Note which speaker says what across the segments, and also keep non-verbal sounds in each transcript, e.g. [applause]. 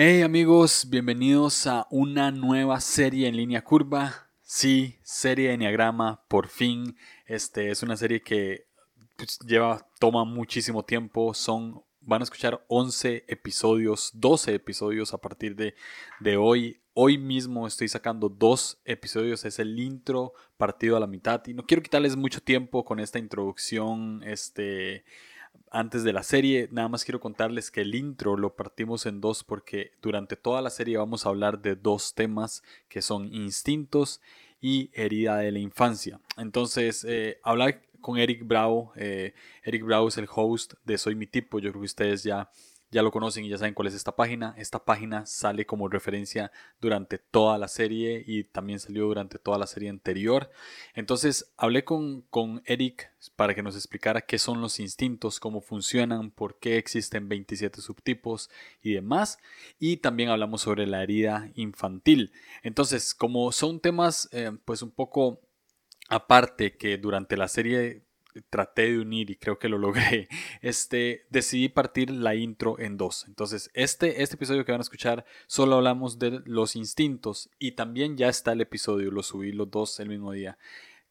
Speaker 1: Hey amigos, bienvenidos a una nueva serie en línea curva. Sí, serie de Enneagrama, por fin. Este es una serie que pues, lleva, toma muchísimo tiempo. Son, van a escuchar 11 episodios, 12 episodios a partir de, de hoy. Hoy mismo estoy sacando dos episodios, es el intro partido a la mitad. Y no quiero quitarles mucho tiempo con esta introducción, este antes de la serie, nada más quiero contarles que el intro lo partimos en dos porque durante toda la serie vamos a hablar de dos temas que son instintos y herida de la infancia. Entonces, eh, hablar con Eric Bravo, eh, Eric Bravo es el host de Soy mi tipo, yo creo que ustedes ya ya lo conocen y ya saben cuál es esta página. Esta página sale como referencia durante toda la serie y también salió durante toda la serie anterior. Entonces hablé con, con Eric para que nos explicara qué son los instintos, cómo funcionan, por qué existen 27 subtipos y demás. Y también hablamos sobre la herida infantil. Entonces, como son temas eh, pues un poco aparte que durante la serie traté de unir y creo que lo logré, [laughs] este, decidí partir la intro en dos. Entonces, este, este episodio que van a escuchar, solo hablamos de los instintos y también ya está el episodio, lo subí los dos el mismo día,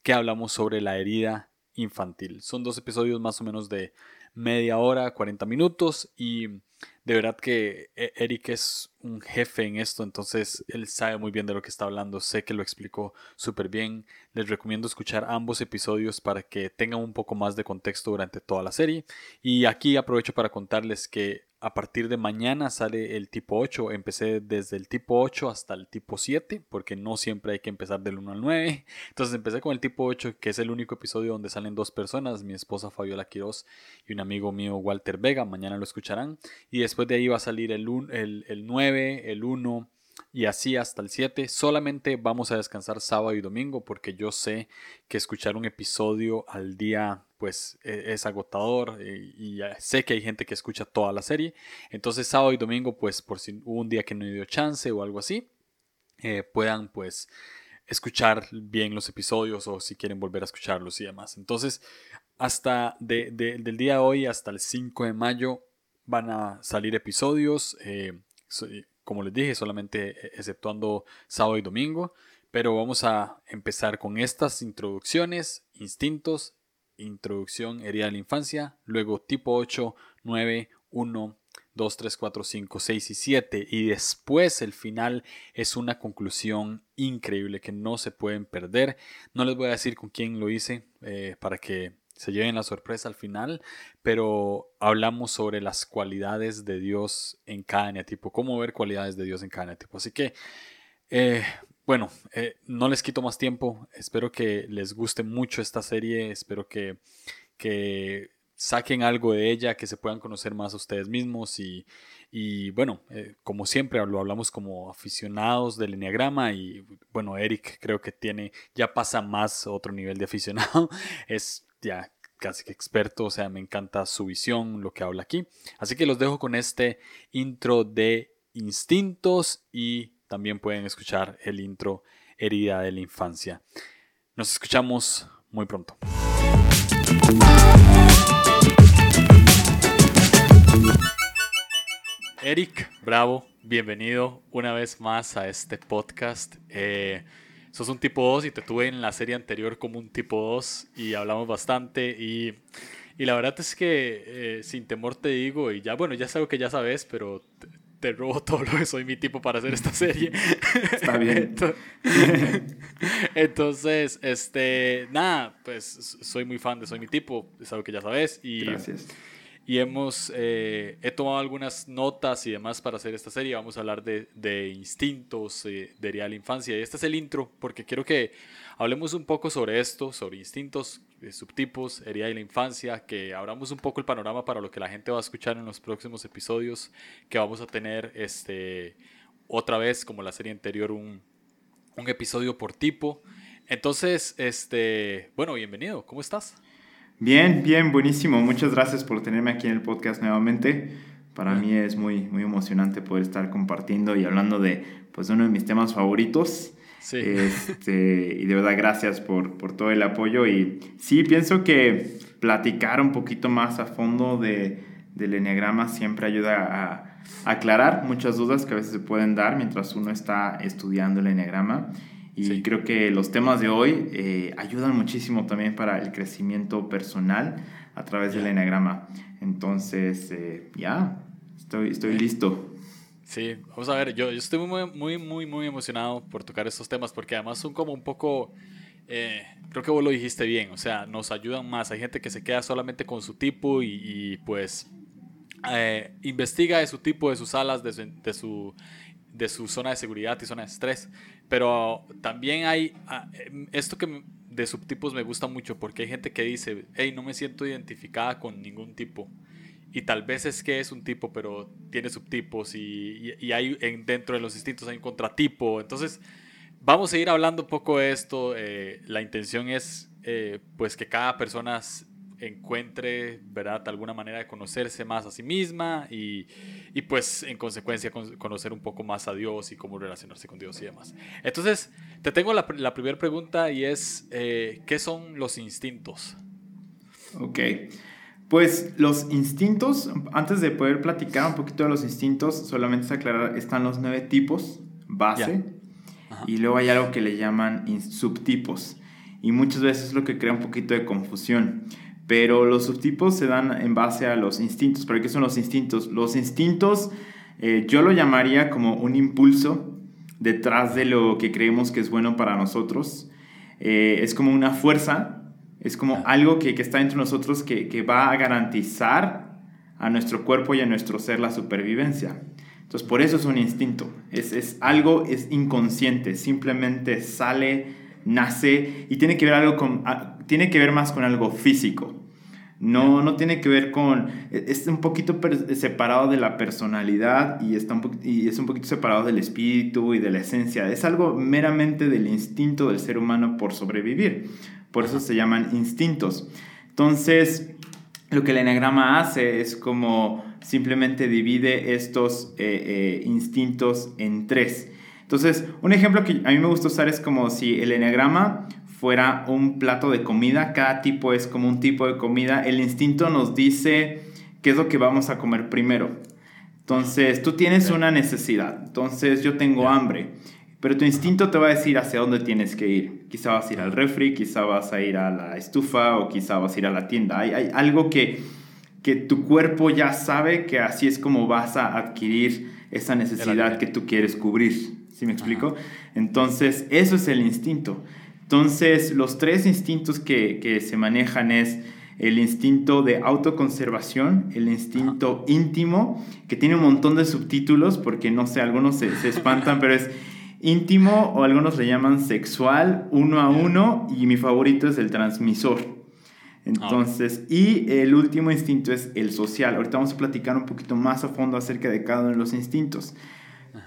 Speaker 1: que hablamos sobre la herida infantil. Son dos episodios más o menos de media hora, 40 minutos y de verdad que e-, Eric es un jefe en esto, entonces él sabe muy bien de lo que está hablando, sé que lo explicó súper bien. Les recomiendo escuchar ambos episodios para que tengan un poco más de contexto durante toda la serie. Y aquí aprovecho para contarles que a partir de mañana sale el tipo 8. Empecé desde el tipo 8 hasta el tipo 7, porque no siempre hay que empezar del 1 al 9. Entonces empecé con el tipo 8, que es el único episodio donde salen dos personas, mi esposa Fabiola Quiroz y un amigo mío Walter Vega. Mañana lo escucharán. Y después de ahí va a salir el, el, el 9, el 1 y así hasta el 7. Solamente vamos a descansar sábado y domingo porque yo sé que escuchar un episodio al día pues e, es agotador eh, y, sé que hay gente que escucha toda la serie. Entonces sábado y domingo pues por si hubo un día que no dio chance o algo así, eh, puedan pues escuchar bien los episodios o si quieren volver a escucharlos y demás. Entonces hasta del día de hoy hasta el 5 de mayo van a salir episodios. Eh, como les dije, solamente eh, exceptuando sábado y domingo. Pero vamos a empezar con estas introducciones, instintos, introducción herida de la infancia, luego tipo 8, 9, 1, 2, 3, 4, 5, 6 y 7. Y después el final es una conclusión increíble que no se pueden perder. No les voy a decir con quién lo hice eh, para que se lleven la sorpresa al final, pero hablamos sobre las cualidades de Dios en cada eneatipo, cómo ver cualidades de Dios en cada eneatipo. Así que, eh, bueno, eh, no les quito más tiempo, espero que les guste mucho esta serie, espero que, que saquen algo de ella, que se puedan conocer más a ustedes mismos. Y, y bueno, eh, como siempre lo hablamos como aficionados del Enneagrama y bueno, Eric creo que tiene, ya pasa más otro nivel de aficionado, [laughs] es ya casi que experto, o sea, me encanta su visión, lo que habla aquí. Así que los dejo con este intro de instintos y también pueden escuchar el intro herida de la infancia. Nos escuchamos muy pronto. Eric, bravo, bienvenido una vez más a este podcast. Eh, sos un tipo 2 y te tuve en la serie anterior como un tipo 2 y hablamos bastante y, y la verdad es que eh, sin temor te digo y ya bueno, ya es algo que ya sabes, pero te, robo todo lo que soy mi tipo para hacer esta serie.
Speaker 2: Está bien. [laughs]
Speaker 1: Entonces, este, nada, pues soy muy fan de Soy mi tipo, es algo que ya sabes y
Speaker 2: Gracias
Speaker 1: y hemos, eh, he tomado algunas notas y demás para hacer esta serie. Vamos a hablar de, de instintos, eh, de real infancia. Y este es el intro, porque quiero que hablemos un poco sobre esto, sobre instintos, eh, subtipos, herida de la infancia, que abramos un poco el panorama para lo que la gente va a escuchar en los próximos episodios, que vamos a tener este, otra vez, como la serie anterior, un, un episodio por tipo. Entonces, este, bueno, bienvenido, ¿cómo estás?
Speaker 2: Bien, bien, buenísimo. Muchas gracias por tenerme aquí en el podcast nuevamente. Para mí es muy, muy emocionante poder estar compartiendo y hablando de pues, uno de mis temas favoritos. Sí. Este, y de verdad, gracias por, por, todo el apoyo. Y sí, pienso que platicar un poquito más a fondo de, del enneagrama siempre ayuda a, aclarar muchas dudas que a veces se pueden dar mientras uno está estudiando el enneagrama. Y creo que los temas de hoy eh, ayudan muchísimo también para el crecimiento personal a través del enneagrama. Entonces, eh, ya, estoy, estoy listo.
Speaker 1: Sí, vamos a ver, yo, yo estoy muy, muy, muy, muy emocionado por tocar estos temas porque además son como un poco, eh, creo que vos lo dijiste bien, o sea, nos ayudan más. Hay gente que se queda solamente con su tipo y, pues investiga de su tipo, de sus alas, de de su de su zona de seguridad y zona de estrés. Pero también hay ah, esto que de subtipos me gusta mucho porque hay gente que dice, hey, no me siento identificada con ningún tipo. Y tal vez es que es un tipo, pero tiene subtipos y, y, hay en, dentro de los instintos hay un contratipo. Entonces, vamos a ir hablando un poco de esto. Eh, la intención es eh, pues que cada persona encuentre, ¿verdad?, alguna manera de conocerse más a sí misma y, y pues en consecuencia conocer un poco más a Dios y cómo relacionarse con Dios y demás. Entonces, te tengo la, la primera pregunta y es, eh, ¿qué son los instintos?
Speaker 2: Ok, pues los instintos, antes de poder platicar un poquito de los instintos, solamente es aclarar, están los nueve tipos base y luego hay algo que le llaman subtipos y muchas veces es lo que crea un poquito de confusión. Pero los subtipos se dan en base a los instintos. ¿Pero qué son los instintos? Los instintos eh, yo lo llamaría como un impulso detrás de lo que creemos que es bueno para nosotros. Eh, es como una fuerza, es como algo que, que está entre nosotros que, que, va a garantizar a nuestro cuerpo y a nuestro ser la supervivencia. Entonces, por eso es un instinto. Es, es algo, es inconsciente, simplemente sale, nace y tiene que ver algo con, tiene que ver más con algo físico. No, no tiene que ver con... E, es un poquito separado de la personalidad y, está un y es un poquito separado del espíritu y de la esencia. Es algo meramente del instinto del ser humano por sobrevivir. Por eso se llaman instintos. Entonces, lo que el enagrama hace es como simplemente divide estos eh, eh, instintos en tres. Entonces, un ejemplo que a mí me gusta usar es como si el enagrama fuera un plato de comida, cada tipo es como un tipo de comida, el instinto nos dice qué es lo que vamos a comer primero. Entonces, tú tienes una necesidad, entonces yo tengo hambre, pero tu instinto te va a decir hacia dónde tienes que ir. Quizá vas a ir al refri, quizá vas a ir a la estufa o quizá vas a ir a la tienda. Hay, hay algo que, que tu cuerpo ya sabe que así es como vas a adquirir esa necesidad que tú quieres cubrir. ¿Sí me explico? Entonces, eso es el instinto. Entonces, los tres instintos que, se manejan es el instinto de autoconservación, el instinto íntimo, que tiene un montón de subtítulos, porque no sé, algunos se, espantan, [laughs] pero es íntimo o algunos le llaman sexual, uno a uno, y mi favorito es el transmisor. Entonces, y el último instinto es el social. Ahorita vamos a platicar un poquito más a fondo acerca de cada uno de los instintos.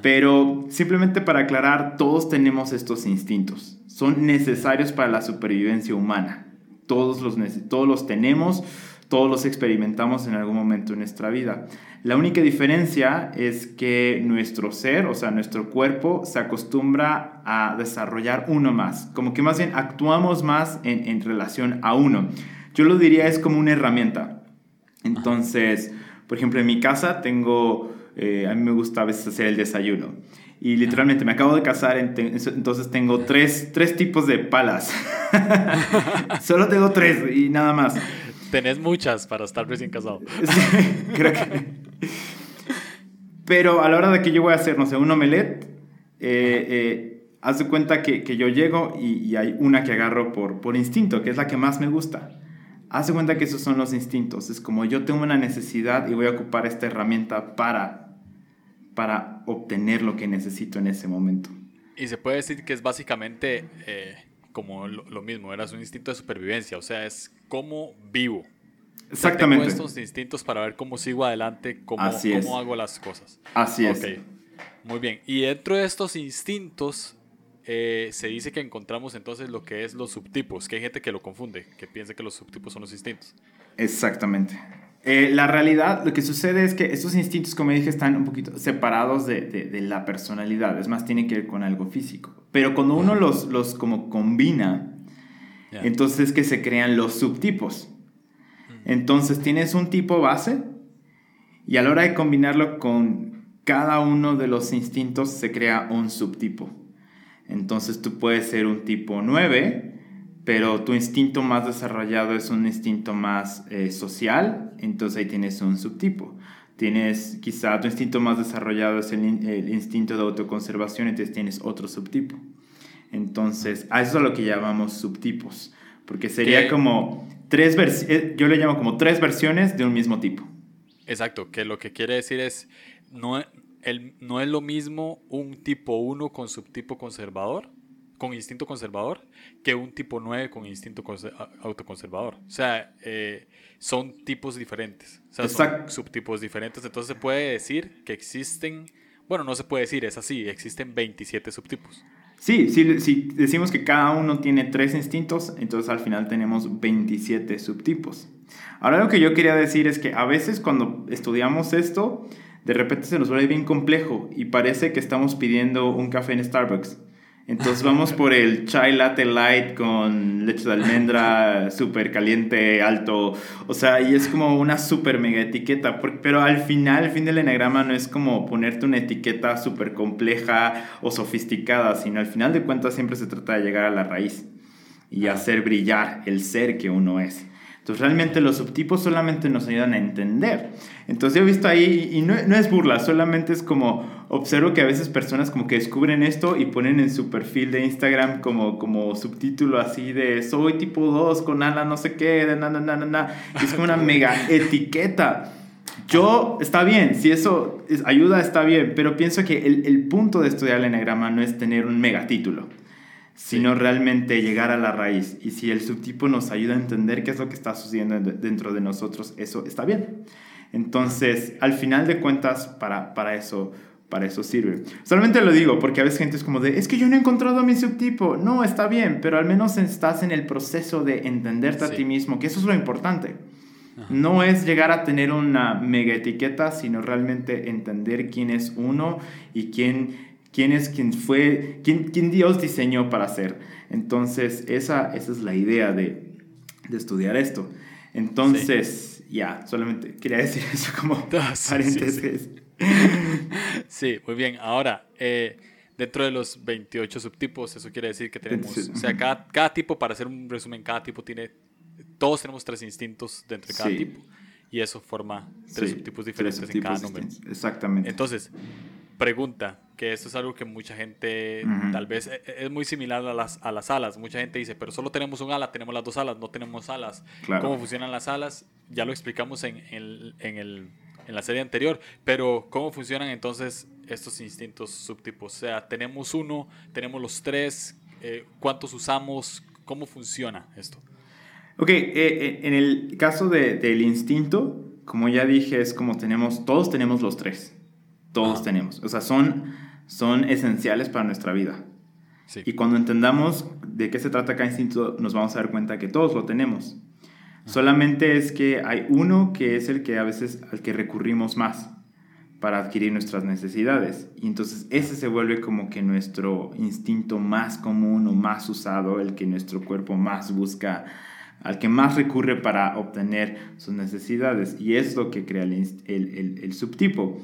Speaker 2: Pero simplemente para aclarar, todos tenemos estos instintos. Son necesarios para la supervivencia humana. Todos los, todos los tenemos, todos los experimentamos en algún momento en nuestra vida. La única diferencia es que nuestro ser, o sea, nuestro cuerpo, se acostumbra a desarrollar uno más. Como que más bien actuamos más en, en relación a uno. Yo lo diría es como una herramienta. Entonces, por ejemplo, en mi casa tengo eh, a mí me gusta a veces hacer el desayuno. Y literalmente me acabo de casar, entonces tengo tres, tres tipos de palas. [laughs] Solo tengo tres y nada más.
Speaker 1: Tenés muchas para estar recién casado. [laughs]
Speaker 2: creo que... Pero a la hora de que yo voy a hacer, no sé, un omelette, eh, eh, haz de cuenta que, que yo llego y, y, hay una que agarro por, por instinto, que es la que más me gusta. Haz de cuenta que esos son los instintos. Es como yo tengo una necesidad y voy a ocupar esta herramienta para para obtener lo que necesito en ese momento.
Speaker 1: Y se puede decir que es básicamente eh, como lo, mismo, era un instinto de supervivencia, o sea, es cómo vivo.
Speaker 2: Exactamente.
Speaker 1: tengo estos instintos para ver cómo sigo adelante, cómo, cómo hago las cosas.
Speaker 2: Así es.
Speaker 1: Muy bien. Y dentro de estos instintos eh, se dice que encontramos entonces lo que es los subtipos, que hay gente que lo confunde, que piensa que los subtipos son los instintos.
Speaker 2: Exactamente. Eh, la realidad, lo que sucede es que estos instintos, como dije, están un poquito separados de, de, la personalidad. Es más, tiene que ver con algo físico. Pero cuando uno los, los como combina, entonces es que se crean los subtipos. Entonces tienes un tipo base Y a la hora de combinarlo con cada uno de los instintos se crea un subtipo. Entonces tú puedes ser un tipo 9, pero tu instinto más desarrollado es un instinto más eh, social, entonces ahí tienes un subtipo. Tienes quizá tu instinto más desarrollado es el, instinto de autoconservación, entonces tienes otro subtipo. Entonces, a eso es lo que llamamos subtipos, porque sería como tres eh, yo le llamo como tres versiones de un mismo tipo.
Speaker 1: Exacto, que lo que quiere decir es, no, el, no es lo mismo un tipo 1 con subtipo conservador, con instinto conservador, que un tipo 9 con instinto autoconservador. O sea, eh, son tipos diferentes, o sea, son subtipos diferentes. Entonces se puede decir que existen, bueno, no se puede decir, es así, existen 27 subtipos.
Speaker 2: Sí, si, decimos que cada uno tiene tres instintos, entonces al final tenemos 27 subtipos. Ahora lo que yo quería decir es que a veces cuando estudiamos esto, de repente se nos vuelve bien complejo y parece que estamos pidiendo un café en Starbucks. Entonces vamos por el chai latte light con leche de almendra [laughs] súper caliente, alto. O sea, y es como una súper mega etiqueta. Pero al final, el fin del enagrama no es como ponerte una etiqueta súper compleja o sofisticada, sino al final de cuentas siempre se trata de llegar a la raíz y hacer brillar el ser que uno es. Entonces realmente los subtipos solamente nos ayudan a entender. Entonces yo he visto ahí, y no, no, es burla, solamente es como observo que a veces personas como que descubren esto y ponen en su perfil de Instagram como, como subtítulo así de soy tipo 2 con ala no sé qué, de na, na, na, na, es como una [laughs] mega etiqueta. Yo, está bien, si eso ayuda, está bien, pero pienso que el, el punto de estudiar el enagrama no es tener un megatítulo sino realmente llegar a la raíz. Y si el subtipo nos ayuda a entender qué es lo que está sucediendo dentro de nosotros, eso está bien. Entonces, al final de cuentas, para, para eso para eso sirve. Solamente lo digo porque a veces gente es como de, es que yo no he encontrado mi subtipo. No, está bien, pero al menos estás en el proceso de entenderte a ti mismo, que eso es lo importante. No es llegar a tener una mega etiqueta, sino realmente entender quién es uno y quién quién es quien fue, quién, quién Dios diseñó para ser. Entonces, esa, esa es la idea de, de estudiar esto. Entonces, ya, solamente quería decir eso como [laughs] paréntesis.
Speaker 1: Sí, muy bien. Ahora, eh, dentro de los 28 subtipos, eso quiere decir que tenemos, o sea, cada, cada, tipo, para hacer un resumen, cada tipo tiene, todos tenemos tres instintos dentro de cada tipo. Y eso forma tres subtipos diferentes en cada nombre.
Speaker 2: Exactamente.
Speaker 1: Entonces, pregunta, que esto es algo que mucha gente, tal vez e, e, es muy similar a las, a las alas. Mucha gente dice, pero solo tenemos un ala, tenemos las dos alas, no tenemos alas. ¿Cómo funcionan las alas? Ya lo explicamos en, en, en, el, en la serie anterior, pero ¿cómo funcionan entonces estos instintos subtipos? O sea, tenemos uno, tenemos los tres, eh, ¿cuántos usamos? ¿Cómo funciona esto?
Speaker 2: Ok, eh, eh, en el caso de, del instinto, como ya dije, es como tenemos, todos tenemos los tres. Todos tenemos. O sea, son, son esenciales para nuestra vida. Y cuando entendamos de qué se trata cada instinto, nos vamos a dar cuenta que todos lo tenemos. Solamente es que hay uno que es el que a veces al que recurrimos más para adquirir nuestras necesidades. Y entonces ese se vuelve como que nuestro instinto más común o más usado, el que nuestro cuerpo más busca, al que más recurre para obtener sus necesidades. Y es lo que crea el, el, el subtipo.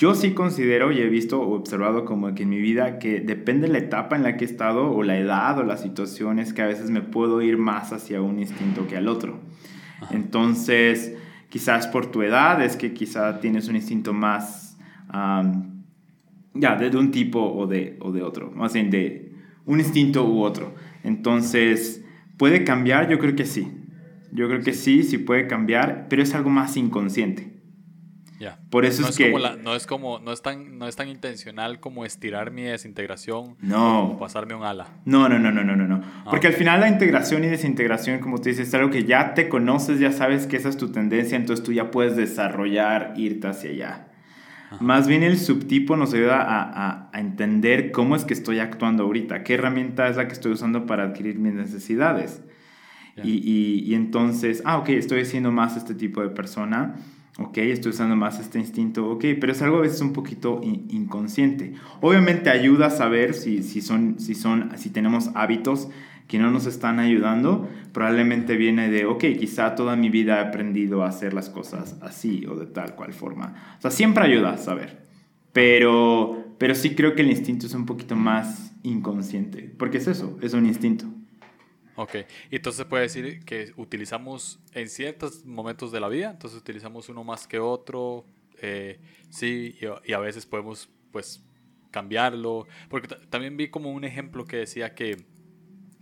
Speaker 2: Yo sí considero y he visto o observado como que en mi vida que depende de la etapa en la que he estado o la edad o las situaciones que a veces me puedo ir más hacia un instinto que al otro. Entonces, quizás por tu edad es que quizá tienes un instinto más, ya, de, un tipo o de, o de otro, más bien de un instinto u otro. Entonces, ¿puede cambiar? Yo creo que sí. Yo creo que sí, sí puede cambiar, pero es algo más inconsciente. Por eso
Speaker 1: no
Speaker 2: es, que...
Speaker 1: no es como, no es, tan, no es tan intencional como estirar mi desintegración
Speaker 2: no.
Speaker 1: o pasarme un ala.
Speaker 2: No, no, no, no, no, no. no. Ah, Porque al final la integración y desintegración, como tú dices, es algo que ya te conoces, ya sabes que esa es tu tendencia, entonces tú ya puedes desarrollar, irte hacia allá. Más bien el subtipo nos ayuda a, a, entender cómo es que estoy actuando ahorita, qué herramienta es la que estoy usando para adquirir mis necesidades. Y, y, y entonces, ah, ok, estoy siendo más este tipo de persona ok, estoy usando más este instinto, ok, pero es algo a veces un poquito inconsciente. Obviamente ayuda a saber si, si, son, si, son, si tenemos hábitos que no nos están ayudando, probablemente viene de, ok, quizá toda mi vida he aprendido a hacer las cosas así o de tal cual forma. O sea, siempre ayuda a saber, pero, pero sí creo que el instinto es un poquito más inconsciente, porque es eso, es un instinto.
Speaker 1: Ok, entonces puede decir que utilizamos en ciertos momentos de la vida, entonces utilizamos uno más que otro, eh, sí, y, y, a veces podemos pues cambiarlo, porque también vi como un ejemplo que decía que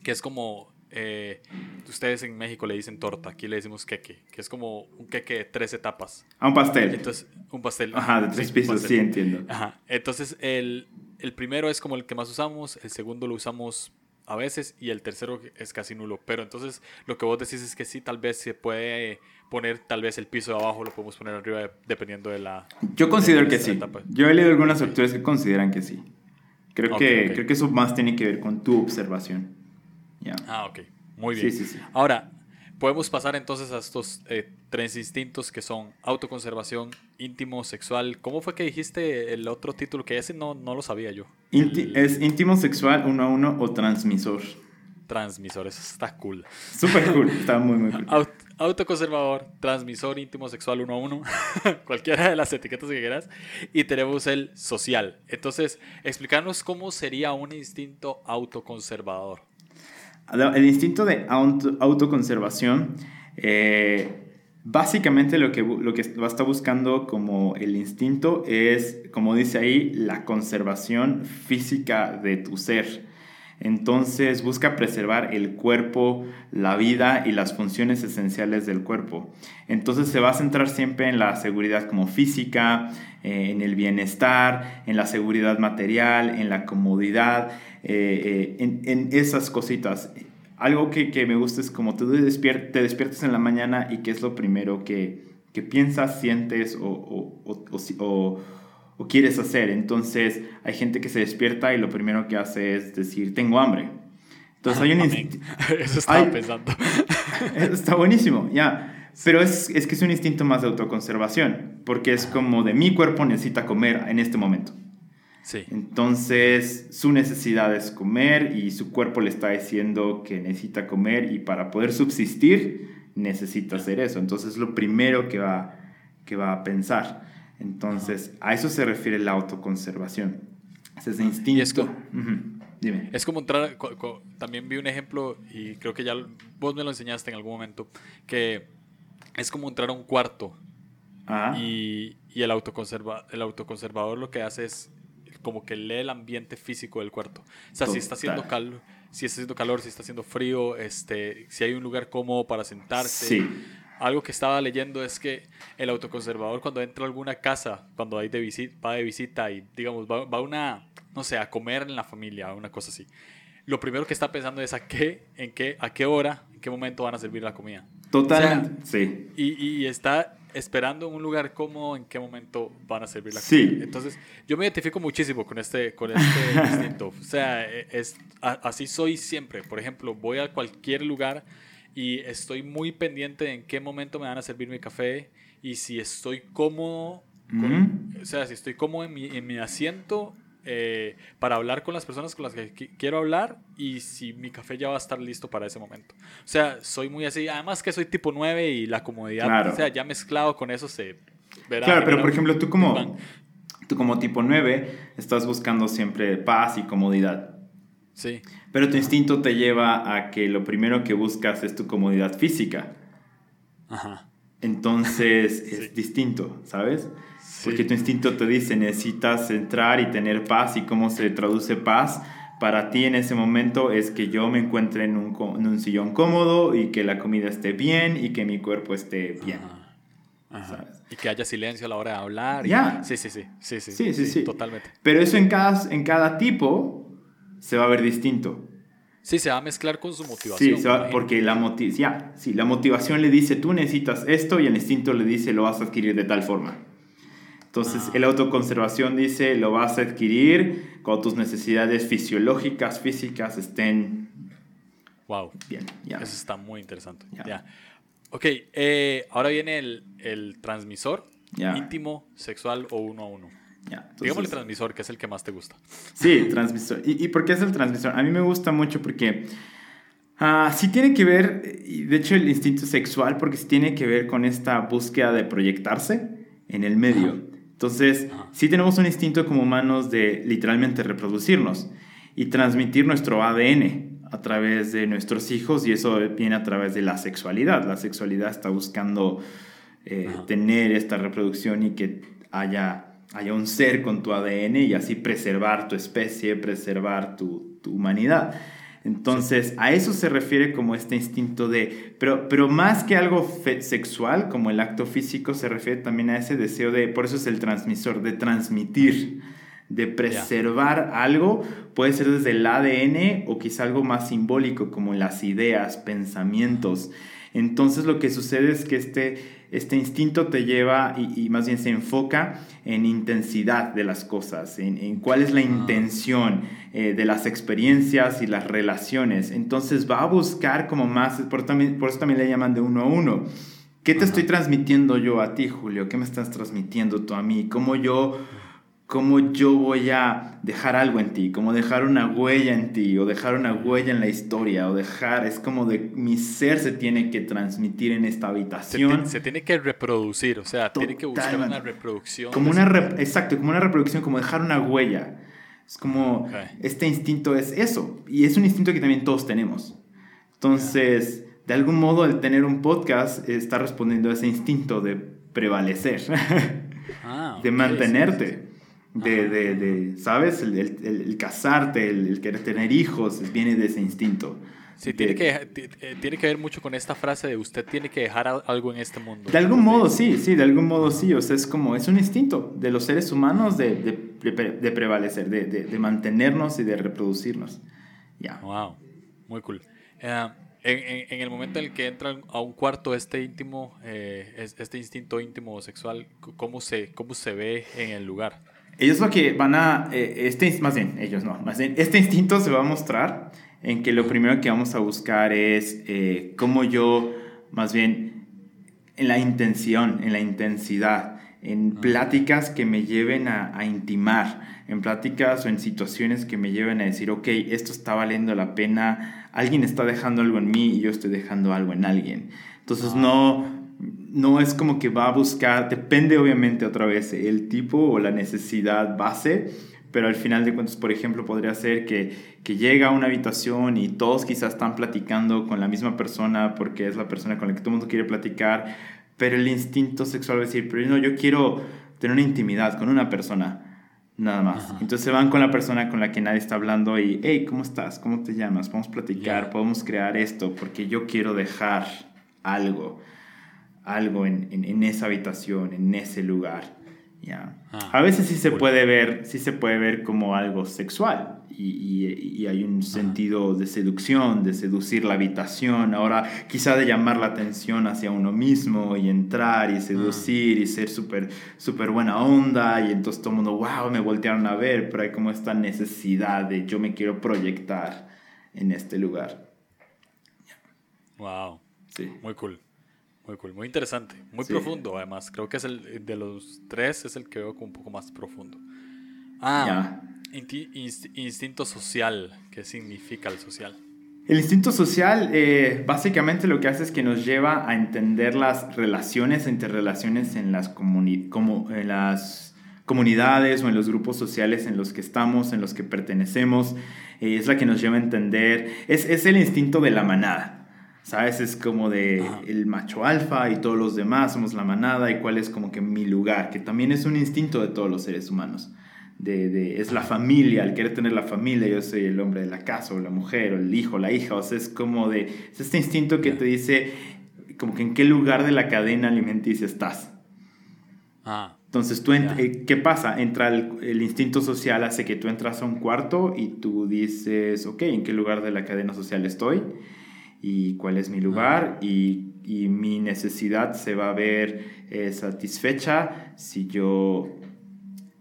Speaker 1: que es como, eh, ustedes en México le dicen torta, aquí le decimos queque, que es como un queque de tres etapas.
Speaker 2: Ah, un pastel.
Speaker 1: Entonces, un pastel.
Speaker 2: Ajá, de tres pisos, sí, entiendo.
Speaker 1: Ajá, entonces el, el primero es como el que más usamos, el segundo lo usamos a veces y el tercero es casi nulo. Pero entonces lo que vos decís es que sí, tal vez se puede poner tal vez el piso de abajo, lo podemos poner arriba dependiendo de la...
Speaker 2: Yo considero que sí. Yo he leído algunas autores que consideran que sí. Creo, que, creo que eso más tiene que ver con tu observación.
Speaker 1: Ah, ok. Muy bien. Ahora, podemos pasar entonces a estos eh, tres instintos que son autoconservación, íntimo, sexual. ¿Cómo fue que dijiste el otro título? Que ese no, no lo sabía yo.
Speaker 2: Es íntimo, sexual, uno a uno o transmisor.
Speaker 1: Transmisor, eso está cool.
Speaker 2: Súper cool, [laughs] está muy, muy cool.
Speaker 1: autoconservador, transmisor, íntimo, sexual, uno a uno. [laughs] Cualquiera de las etiquetas que quieras. Y tenemos el social. Entonces, explicarnos cómo sería un instinto autoconservador.
Speaker 2: El instinto de autoconservación, eh, básicamente lo que, lo que está buscando como el instinto es, como dice ahí, la conservación física de tu ser. Entonces busca preservar el cuerpo, la vida y las funciones esenciales del cuerpo. Entonces se va a centrar siempre en la seguridad como física, eh, en el bienestar, en la seguridad material, en la comodidad, eh, eh, en, esas cositas. Algo que, me gusta es como tú te despiertas en la mañana y qué es lo primero que, piensas, sientes o, o, quieres hacer. Entonces hay gente que se despierta y lo primero que hace es decir, tengo hambre. Entonces hay un... [laughs]
Speaker 1: Eso estaba pensando. [laughs]
Speaker 2: Está buenísimo, ya. Pero es, es que es un instinto más de autoconservación, porque es como de mi cuerpo necesita comer en este momento. Entonces, su necesidad es comer y su cuerpo le está diciendo que necesita comer y para poder subsistir necesita hacer eso. Entonces, es lo primero que va, que va a pensar. Entonces, a eso se refiere la autoconservación. Es ese instinto. Es como,
Speaker 1: Dime. Es como entrar, también vi un ejemplo y creo que ya vos me lo enseñaste en algún momento, que es como entrar a un cuarto y, y el, autoconserva, el autoconservador lo que hace es como que lee el ambiente físico del cuarto. O sea, si está haciendo calor, si está haciendo calor, si está haciendo frío, este, si hay un lugar cómodo para sentarse. Sí. Algo que estaba leyendo es que el autoconservador cuando entra a alguna casa, cuando hay de visita, va de visita y digamos va, va una, no sé, a comer en la familia, una cosa así. Lo primero que está pensando es a qué, en qué, a qué hora, en qué momento van a servir la comida.
Speaker 2: Totalmente, sí.
Speaker 1: Y, y, está esperando en un lugar cómodo en qué momento van a servir la
Speaker 2: sí.
Speaker 1: comida. Entonces, yo me identifico muchísimo con este, con este [laughs] instinto. O sea, es, así soy siempre. Por ejemplo, voy a cualquier lugar y estoy muy pendiente de en qué momento me van a servir mi café y si estoy cómodo, o sea, si estoy cómodo en mi, en mi asiento eh, para hablar con las personas con las que quiero hablar y si mi café ya va a estar listo para ese momento. O sea, soy muy así, además que soy tipo 9 y la comodidad, o sea, ya mezclado con eso se
Speaker 2: verá. Claro, pero por ejemplo, tú como, tú como tipo 9 estás buscando siempre paz y comodidad.
Speaker 1: Sí.
Speaker 2: Pero tu instinto te lleva a que lo primero que buscas es tu comodidad física.
Speaker 1: Ajá.
Speaker 2: Entonces es distinto, ¿sabes? Porque tu instinto te dice, necesitas entrar y tener paz. ¿Y cómo se traduce paz? Para ti en ese momento es que yo me encuentre en un, en un sillón cómodo y que la comida esté bien y que mi cuerpo esté bien.
Speaker 1: Y que haya silencio a la hora de hablar.
Speaker 2: Ya.
Speaker 1: Sí, sí, sí, sí, sí,
Speaker 2: sí, sí, sí,
Speaker 1: Totalmente.
Speaker 2: Pero eso en cada, en cada tipo se va a ver distinto.
Speaker 1: Sí, se va a mezclar con su motivación.
Speaker 2: Sí, porque la, motiv ya, sí, la motivación le dice, tú necesitas esto y el instinto le dice, lo vas a adquirir de tal forma. Entonces, ah. el autoconservación dice, lo vas a adquirir cuando tus necesidades fisiológicas, físicas estén
Speaker 1: wow. bien. Eso está muy interesante. Ya. Ok, eh, ahora viene el, el transmisor íntimo, sexual o uno a uno. Digamos el transmisor, que es el que más te gusta.
Speaker 2: Sí, transmisor. ¿Y, ¿Y por qué es el transmisor? A mí me gusta mucho porque Ah, sí tiene que ver, de hecho el instinto sexual, porque sí tiene que ver con esta búsqueda de proyectarse en el medio. Entonces, sí tenemos un instinto como humanos de literalmente reproducirnos y transmitir nuestro ADN a través de nuestros hijos y eso viene a través de la sexualidad. La sexualidad está buscando eh, tener esta reproducción y que haya, haya un ser con tu ADN y así preservar tu especie, preservar tu, tu humanidad. Entonces, a eso se refiere como este instinto de, pero, pero más que algo sexual, como el acto físico, se refiere también a ese deseo de, por eso es el transmisor, de transmitir, de preservar algo, puede ser desde el ADN o quizá algo más simbólico, como las ideas, pensamientos. Entonces, lo que sucede es que este este instinto te lleva y, más bien se enfoca en intensidad de las cosas, en, cuál es la ah. intención eh, de las experiencias y las relaciones. Entonces va a buscar como más, por, también, por eso también le llaman de uno a uno. ¿Qué te estoy transmitiendo yo a ti, Julio? ¿Qué me estás transmitiendo tú a mí? ¿Cómo yo cómo yo voy a dejar algo en ti, como dejar una huella en ti, o dejar una huella en la historia, o dejar, es como de mi ser se tiene que transmitir en esta habitación.
Speaker 1: Se, tiene que reproducir, o sea, tiene que buscar una reproducción.
Speaker 2: Como una, exacto, como una reproducción, como dejar una huella. Es como, este instinto es eso, y es un instinto que también todos tenemos. Entonces, de algún modo, el tener un podcast está respondiendo a ese instinto de prevalecer, [laughs] ah, de mantenerte de, de, de ¿sabes? El, el, el casarte, el, querer tener hijos, viene de ese instinto.
Speaker 1: Sí, tiene, que, eh, tiene que ver mucho con esta frase de usted tiene que dejar algo en este mundo.
Speaker 2: De algún modo sí, sí, de algún modo sí. O sea, es como, es un instinto de los seres humanos de, de, prevalecer, de, mantenernos y de reproducirnos. Ya.
Speaker 1: Wow, muy cool. Eh, en, en, el momento en el que entran a un cuarto este íntimo, eh, este instinto íntimo sexual, ¿cómo se, ¿cómo se ve en el lugar?
Speaker 2: Ellos lo que van a, eh, este, más bien, ellos no, más bien, este instinto se va a mostrar en que lo primero que vamos a buscar es eh, cómo yo, más bien, en la intención, en la intensidad, en pláticas que me lleven a, a, intimar, en pláticas o en situaciones que me lleven a decir, ok, esto está valiendo la pena, alguien está dejando algo en mí y yo estoy dejando algo en alguien. Entonces no no es como que va a buscar, depende obviamente otra vez el tipo o la necesidad base, pero al final de cuentas, por ejemplo, podría ser que, que llega a una habitación y todos quizás están platicando con la misma persona porque es la persona con la que todo el mundo quiere platicar, pero el instinto sexual va a decir, pero no, yo quiero tener una intimidad con una persona. Nada más. Entonces se van con la persona con la que nadie está hablando y, hey, ¿cómo estás? ¿Cómo te llamas? Podemos platicar, podemos crear esto, porque yo quiero dejar algo algo en, en, esa habitación, en ese lugar. ¿ya? Ah, a veces sí se puede ver, sí se puede ver como algo sexual y, y, hay un sentido de seducción, de seducir la habitación, ahora quizá de llamar la atención hacia uno mismo y entrar y seducir y ser súper super buena onda y entonces todo el mundo, wow, me voltearon a ver, pero hay como esta necesidad de yo me quiero proyectar en este lugar.
Speaker 1: Wow. Sí. Muy cool. Muy cool, muy interesante, muy profundo además. Creo que es el de los tres es el que veo como un poco más profundo. Ah, instinto social. ¿Qué significa el social?
Speaker 2: El instinto social eh, básicamente lo que hace es que nos lleva a entender las relaciones, interrelaciones en las, como en las comunidades o en los grupos sociales en los que estamos, en los que pertenecemos. Eh, es la que nos lleva a entender, es, es el instinto de la manada. ¿Sabes? Es como de el macho alfa y todos los demás somos la manada y cuál es como que mi lugar, que también es un instinto de todos los seres humanos. De, de, es la familia, al querer tener la familia, yo soy el hombre de la casa o la mujer o el hijo, la hija, o sea, es como de, es este instinto que te dice como que en qué lugar de la cadena alimenticia estás. Ah, Entonces, tú eh, ¿qué pasa? Entra el, el, instinto social, hace que tú entras a un cuarto y tú dices, ok, ¿en qué lugar de la cadena social estoy? Y cuál es mi lugar y, y mi necesidad se va a ver eh, satisfecha si yo,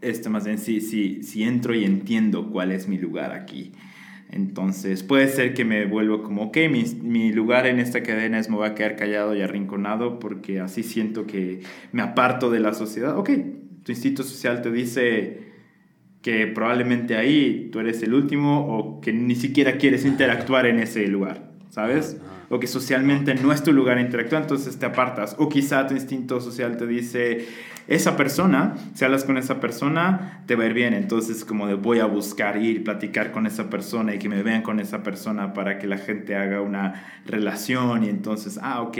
Speaker 2: este más bien, si, si, si entro y entiendo cuál es mi lugar aquí. Entonces puede ser que me vuelvo como, ok, mi, mi, lugar en esta cadena es me voy a quedar callado y arrinconado porque así siento que me aparto de la sociedad. Ok, tu instinto social te dice que probablemente ahí tú eres el último o que ni siquiera quieres interactuar en ese lugar. ¿Sabes? O que socialmente no es tu lugar interactuar, entonces te apartas. O quizá tu instinto social te dice, esa persona, si hablas con esa persona, te va a ir bien. Entonces, como de voy a buscar ir, platicar con esa persona y que me vean con esa persona para que la gente haga una relación y entonces, ah, ok.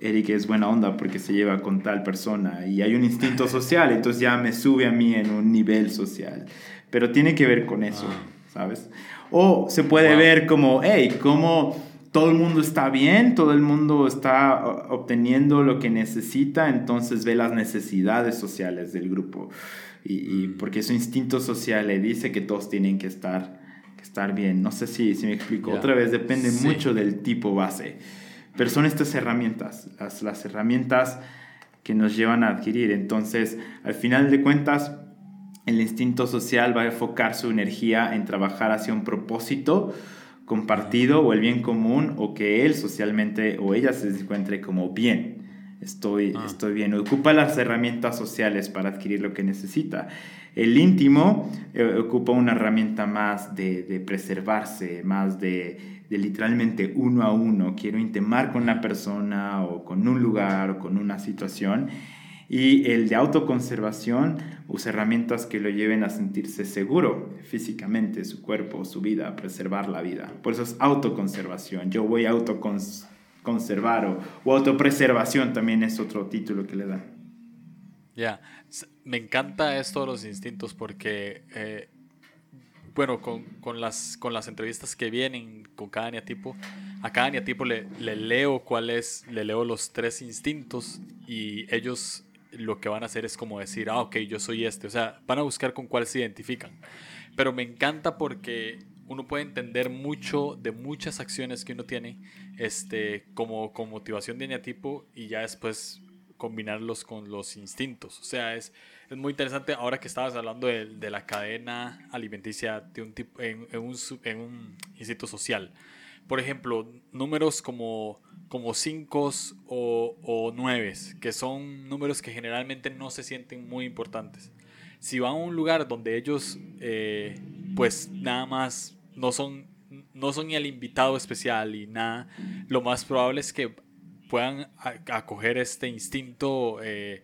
Speaker 2: Eric es buena onda porque se lleva con tal persona y hay un instinto [laughs] social, entonces ya me sube a mí en un nivel social. Pero tiene que ver con eso, ah. ¿sabes? O se puede ver como, hey, como todo el mundo está bien, todo el mundo está obteniendo lo que necesita, entonces ve las necesidades sociales del grupo. Y, mm. porque su instinto social le dice que todos tienen que estar, que estar bien. No sé si, si me explico. Otra vez, depende mucho del tipo base. Pero son estas herramientas, las, las herramientas que nos llevan a adquirir. Entonces, al final de cuentas, el instinto social va a enfocar su energía en trabajar hacia un propósito compartido o el bien común o que él socialmente o ella se encuentre como bien. Estoy, ah. estoy bien. Ocupa las herramientas sociales para adquirir lo que necesita. El íntimo eh, ocupa una herramienta más de, de preservarse, más de, de, literalmente uno a uno. Quiero intimar con una persona o con un lugar o con una situación y el de autoconservación usa herramientas que lo lleven a sentirse seguro físicamente, su cuerpo, su vida, preservar la vida. Por eso es autoconservación. Yo voy a autoconservar o, o autopreservación también es otro título que le dan.
Speaker 1: Ya, me encanta esto de los instintos porque, eh, bueno, con, con, las, con las entrevistas que vienen con cada neatipo, a cada neatipo le, le leo cuál es, le leo los tres instintos y ellos lo que van a hacer es como decir, ah, ok, yo soy este. O sea, van a buscar con cuál se identifican. Pero me encanta porque uno puede entender mucho de muchas acciones que uno tiene este, como, con motivación de eneatipo y ya después combinarlos con los instintos. O sea, es, es muy interesante ahora que estabas hablando de, de la cadena alimenticia de un tipo, en, en, un, en un instinto social. Por ejemplo, números como como 5 o, o 9, que son números que generalmente no se sienten muy importantes. Si van a un lugar donde ellos, eh, pues nada más no son, no son ni el invitado especial y nada, lo más probable es que puedan acoger este instinto eh,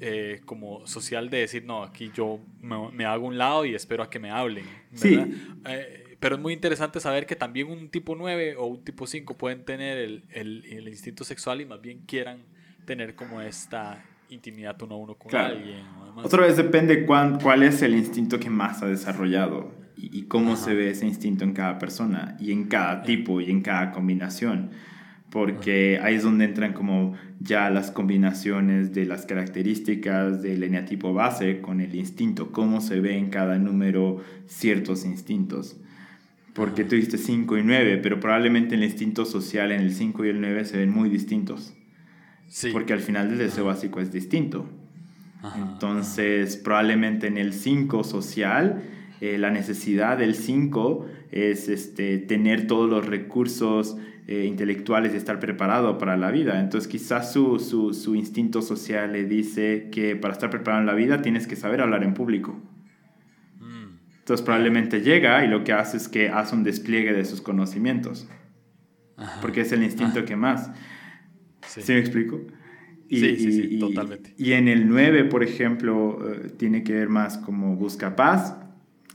Speaker 1: eh, como social de decir, no, aquí yo me, hago un lado y espero a que me hablen. ¿verdad? Sí pero es muy interesante saber que también un tipo 9 o un tipo 5 pueden tener el, el, el instinto sexual y más bien quieran tener como esta intimidad uno a uno con alguien.
Speaker 2: Otra vez depende cuán, cuál es el instinto que más ha desarrollado y, y cómo se ve ese instinto en cada persona y en cada tipo y en cada combinación. Porque ahí es donde entran como ya las combinaciones de las características del eneatipo base con el instinto, cómo se ve en cada número ciertos instintos porque tú dijiste 5 y 9, pero probablemente el instinto social en el 5 y el 9 se ven muy distintos. Sí. Porque al final el deseo básico es distinto. Entonces, probablemente en el 5 social, eh, la necesidad del 5 es este, tener todos los recursos eh, intelectuales y estar preparado para la vida. Entonces, quizás su, su, su instinto social le dice que para estar preparado en la vida tienes que saber hablar en público. Entonces probablemente llega y lo que hace es que hace un despliegue de sus conocimientos. Porque es el instinto que más. Sí. me explico? Y, sí, sí, sí, totalmente. Y en el 9, por ejemplo, eh, tiene que ver más como busca paz.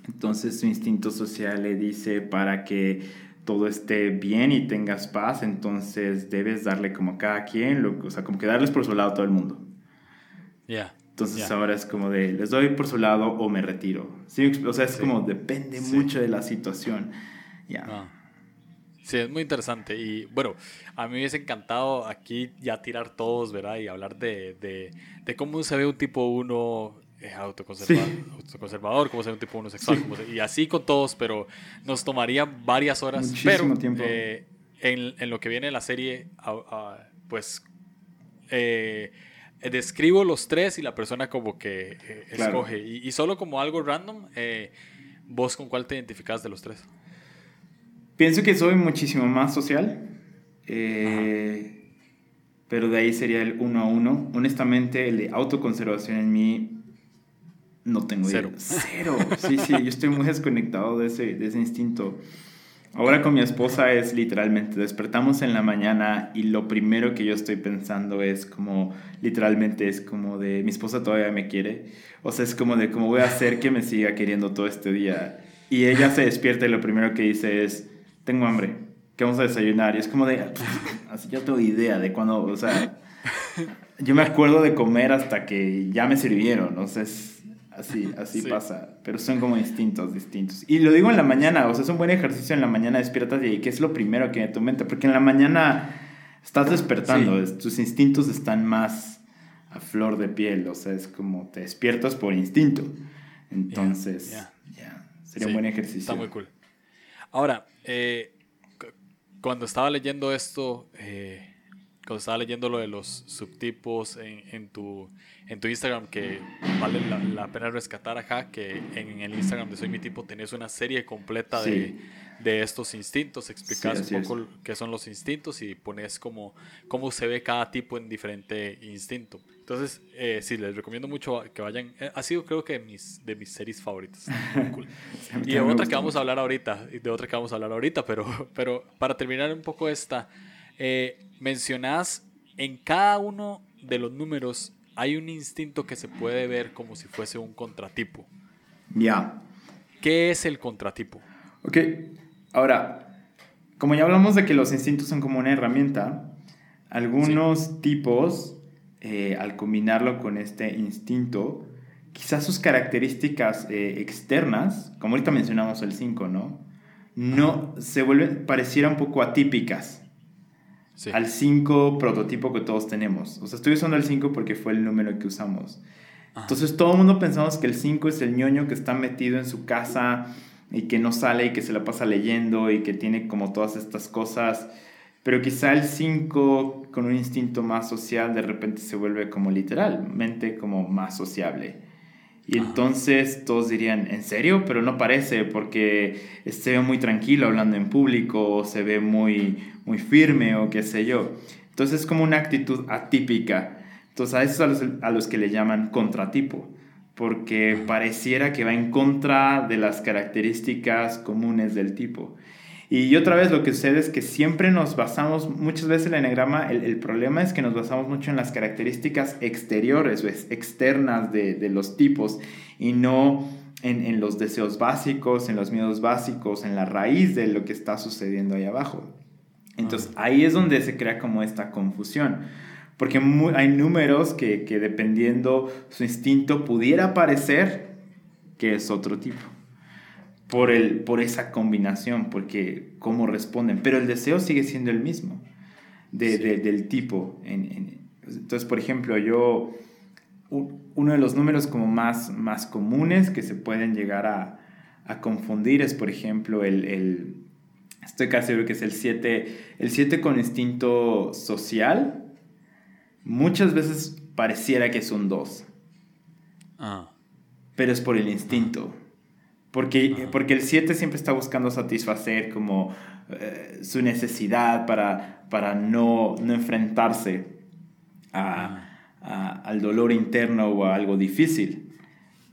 Speaker 2: Entonces su instinto social le dice para que todo esté bien y tengas paz, entonces debes darle como a cada quien, lo, o sea, como que darles por su lado a todo el mundo. Ya. Entonces ahora es como de, les doy por su lado o me retiro. ¿Sí? O sea, es como depende mucho de la situación. Ya. Ah.
Speaker 1: Sí, es muy interesante. Y bueno, a mí me hubiese encantado aquí ya tirar todos, ¿verdad? Y hablar de, de, de cómo se ve un tipo uno eh, autoconservador, cómo se ve un tipo uno sexual, y así con todos, pero nos tomaría varias horas. Muchísimo tiempo. Eh, en, en, lo que viene la serie, pues... Eh, describo los tres y la persona como que eh, escoge. Y, solo como algo random, ¿vos con cuál te identificas de los tres?
Speaker 2: Pienso que soy muchísimo más social. pero de ahí sería el uno a uno. Honestamente, el de autoconservación en mí no tengo
Speaker 1: Cero.
Speaker 2: Cero. Sí, sí, yo estoy muy desconectado de ese, de ese instinto. Ahora con mi esposa es literalmente, despertamos en la mañana y lo primero que yo estoy pensando es como, literalmente es como de, mi esposa todavía me quiere. O sea, es como de, ¿cómo voy a hacer que me siga queriendo todo este día? Y ella se despierta y lo primero que dice es, tengo hambre, ¿qué vamos a desayunar? Y es como de, así yo tengo idea de cuando, o sea, yo me acuerdo de comer hasta que ya me sirvieron, o sea, es así, así pasa, pero son como instintos distintos. Y lo digo en la mañana, o sea, es un buen ejercicio en la mañana, despiertas y ¿qué es lo primero que viene a tu mente? Porque en la mañana estás despertando, tus instintos están más a flor de piel, o sea, es como te despiertas por instinto. Entonces, ya, sería un buen ejercicio.
Speaker 1: Está muy cool. Ahora, eh, cuando estaba leyendo esto, eh, cuando estaba leyendo lo de los subtipos en, en, tu, en tu Instagram, que vale la, pena rescatar acá, que en, el Instagram de Soy Mi Tipo tenés una serie completa de, de, estos instintos, explicas un poco qué son los instintos y pones como cómo se ve cada tipo en diferente instinto. Entonces, eh, sí, les recomiendo mucho que vayan. Eh, ha sido creo que de mis, de mis series favoritas. [laughs] y de otra que vamos a hablar ahorita, de otra que vamos a hablar ahorita, pero, pero para terminar un poco esta eh, mencionás en cada uno de los números hay un instinto que se puede ver como si fuese un contratipo.
Speaker 2: Ya.
Speaker 1: ¿Qué es el contratipo?
Speaker 2: Ok, ahora, como ya hablamos de que los instintos son como una herramienta, algunos tipos, eh, al combinarlo con este instinto, quizás sus características eh, externas, como ahorita mencionamos el 5, ¿no? No se vuelven, pareciera un poco atípicas al 5 prototipo que todos tenemos. O sea, estoy usando el 5 porque fue el número que usamos. Entonces todo el mundo pensamos que el 5 es el ñoño que está metido en su casa y que no sale y que se la pasa leyendo y que tiene como todas estas cosas. Pero quizá el 5 con un instinto más social de repente se vuelve como literalmente como más sociable. Y entonces todos dirían, ¿en serio? Pero no parece porque se ve muy tranquilo hablando en público o se ve muy, muy firme o qué sé yo. Entonces es como una actitud atípica. Entonces a eso es a los, que le llaman contratipo, porque pareciera que va en contra de las características comunes del tipo. Y otra vez lo que sucede es que siempre nos basamos, muchas veces el enagrama, el, problema es que nos basamos mucho en las características exteriores o externas de, de los tipos y no en, en, los deseos básicos, en los miedos básicos, en la raíz de lo que está sucediendo ahí abajo. Entonces ahí es donde se crea como esta confusión. Porque hay números que, que dependiendo su instinto pudiera parecer que es otro tipo. Por, el, por esa combinación, porque cómo responden. Pero el deseo sigue siendo el mismo de, del tipo. entonces, por ejemplo, yo, uno de los números como más, más comunes que se pueden llegar a, a confundir es, por ejemplo, el, el Estoy casi seguro que es el 7. El 7 con instinto social. Muchas veces pareciera que es un 2. Ah. Pero es por el instinto. Porque, porque el 7 siempre está buscando satisfacer como eh, su necesidad para, para no, no enfrentarse a, a, al dolor interno o a algo difícil.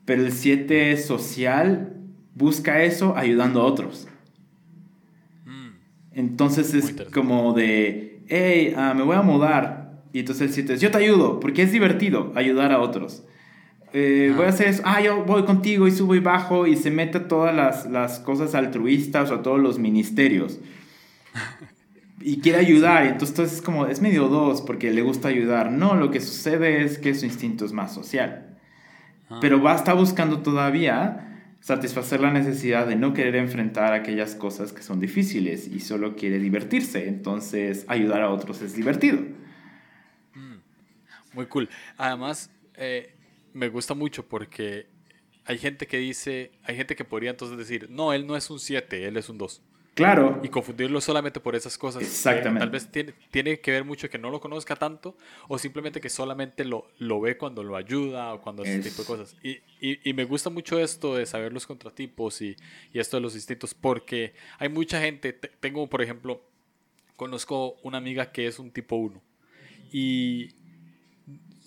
Speaker 2: Pero el 7 social busca eso ayudando a otros. Entonces es como de, hey, ah, me voy a mudar. Y entonces el 7 es, yo te ayudo, porque es divertido ayudar a otros. Eh, voy a hacer eso, ah, yo voy contigo y subo y bajo y se mete a todas las, las cosas altruistas o a todos los ministerios. y quiere [laughs] ayudar, y entonces es como, es medio dos, porque le gusta ayudar. No, lo que sucede es que su instinto es más social. Pero va a estar buscando todavía satisfacer la necesidad de no querer enfrentar aquellas cosas que son difíciles y solo quiere divertirse. Entonces, ayudar a otros es divertido.
Speaker 1: Mm, muy cool. Además, eh, me gusta mucho porque hay gente que dice, hay gente que podría entonces decir, no, él no es un 7, él es un 2.
Speaker 2: Claro.
Speaker 1: Y confundirlo solamente por esas cosas. Exactamente. tal vez tiene, tiene, que ver mucho que no lo conozca tanto o simplemente que solamente lo, lo ve cuando lo ayuda o cuando hace ese tipo de cosas. Y, y, y, me gusta mucho esto de saber los contratipos y, y, esto de los instintos porque hay mucha gente, tengo por ejemplo, conozco una amiga que es un tipo 1 y...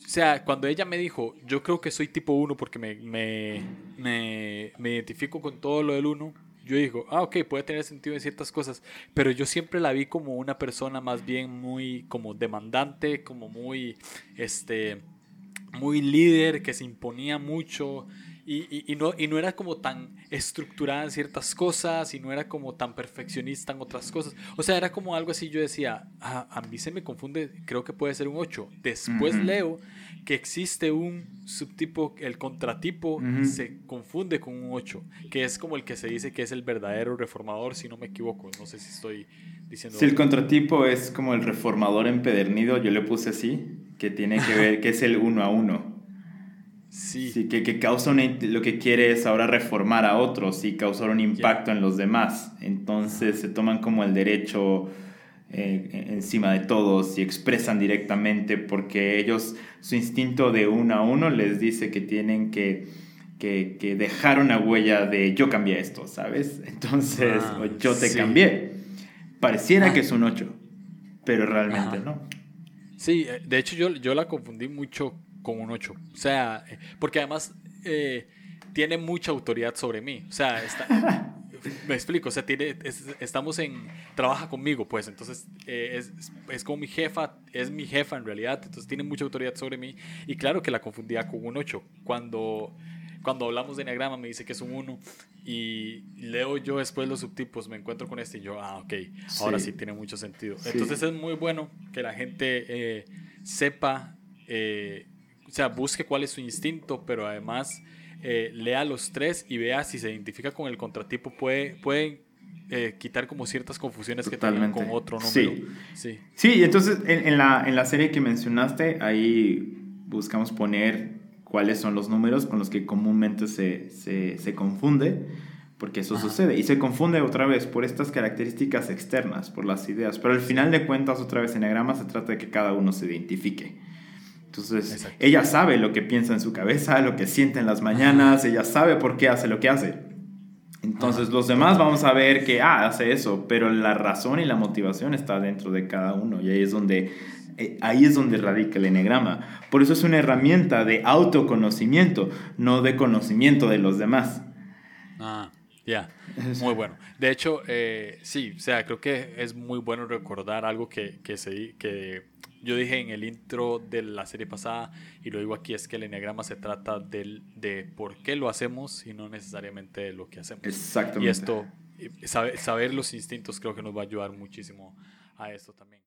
Speaker 1: O sea, cuando ella me dijo, yo creo que soy tipo 1 porque me, me, me, me identifico con todo lo del 1, yo digo, ah, ok, puede tener sentido en ciertas cosas, pero yo siempre la vi como una persona más bien muy como demandante, como muy, este, muy líder, que se imponía mucho, y, y, no, y no era como tan estructurada en ciertas cosas y no era como tan perfeccionista en otras cosas. O sea, era como algo así, yo decía, ah, a mí se me confunde, creo que puede ser un 8. Después leo que existe un subtipo, el contratipo se confunde con un 8, que es como el que se dice que es el verdadero reformador, si no me equivoco. No sé si estoy diciendo...
Speaker 2: Si el contratipo es como el reformador empedernido, yo le puse así, que tiene que [laughs] ver, que es el uno a uno. Sí. que, que causa lo que quiere es ahora reformar a otros y causar un impacto en los demás. Entonces se toman como el derecho eh, encima de todos y expresan directamente porque ellos, su instinto de uno a uno les dice que tienen que, que, que dejar una huella de yo cambié esto, ¿sabes? [laughs] Entonces, ah, yo te cambié. Pareciera ah. que es un 8, pero realmente no.
Speaker 1: Sí, eh, de hecho yo, yo la confundí mucho con un 8. O sea, eh, porque además eh, tiene mucha autoridad sobre mí. O sea, está, [laughs] me explico, o sea, tiene, estamos en, trabaja conmigo, pues, entonces eh, es, es, como mi jefa, es mi jefa en realidad, entonces tiene mucha autoridad sobre mí. Y claro que la confundía con un 8. Cuando, cuando hablamos de enneagrama me dice que es un 1 y leo yo después los subtipos, me encuentro con este y yo, ah, ok, ahora sí, tiene mucho sentido. Entonces es muy bueno que la gente sepa o sea, busque cuál es su instinto, pero además eh, lea los tres y vea si se identifica con el contratipo. Puede, puede eh, quitar como ciertas confusiones que tienen con otro número.
Speaker 2: Sí, sí. sí entonces en, la, en la serie que mencionaste, ahí buscamos poner cuáles son los números con los que comúnmente se, se, se confunde, porque eso sucede. Y se confunde otra vez por estas características externas, por las ideas. Pero al final de cuentas, otra vez, en Enneagrama se trata de que cada uno se identifique. Entonces, ella sabe lo que piensa en su cabeza, lo que siente en las mañanas, ella sabe por qué hace lo que hace. Entonces, los demás vamos a ver que, ah, hace eso, pero la razón y la motivación está dentro de cada uno y ahí es donde, eh, ahí es donde radica el enegrama. Por eso es una herramienta de autoconocimiento, no de conocimiento de los demás.
Speaker 1: Ah, ya, muy bueno. De hecho, eh, sí, o sea, creo que es muy bueno recordar algo que, que, se, que yo dije en el intro de la serie pasada, y lo digo aquí, es que el enneagrama se trata del, de por qué lo hacemos y no necesariamente de lo que hacemos.
Speaker 2: Exactamente.
Speaker 1: Y esto, eh, saber, saber los instintos creo que nos va a ayudar muchísimo a esto también.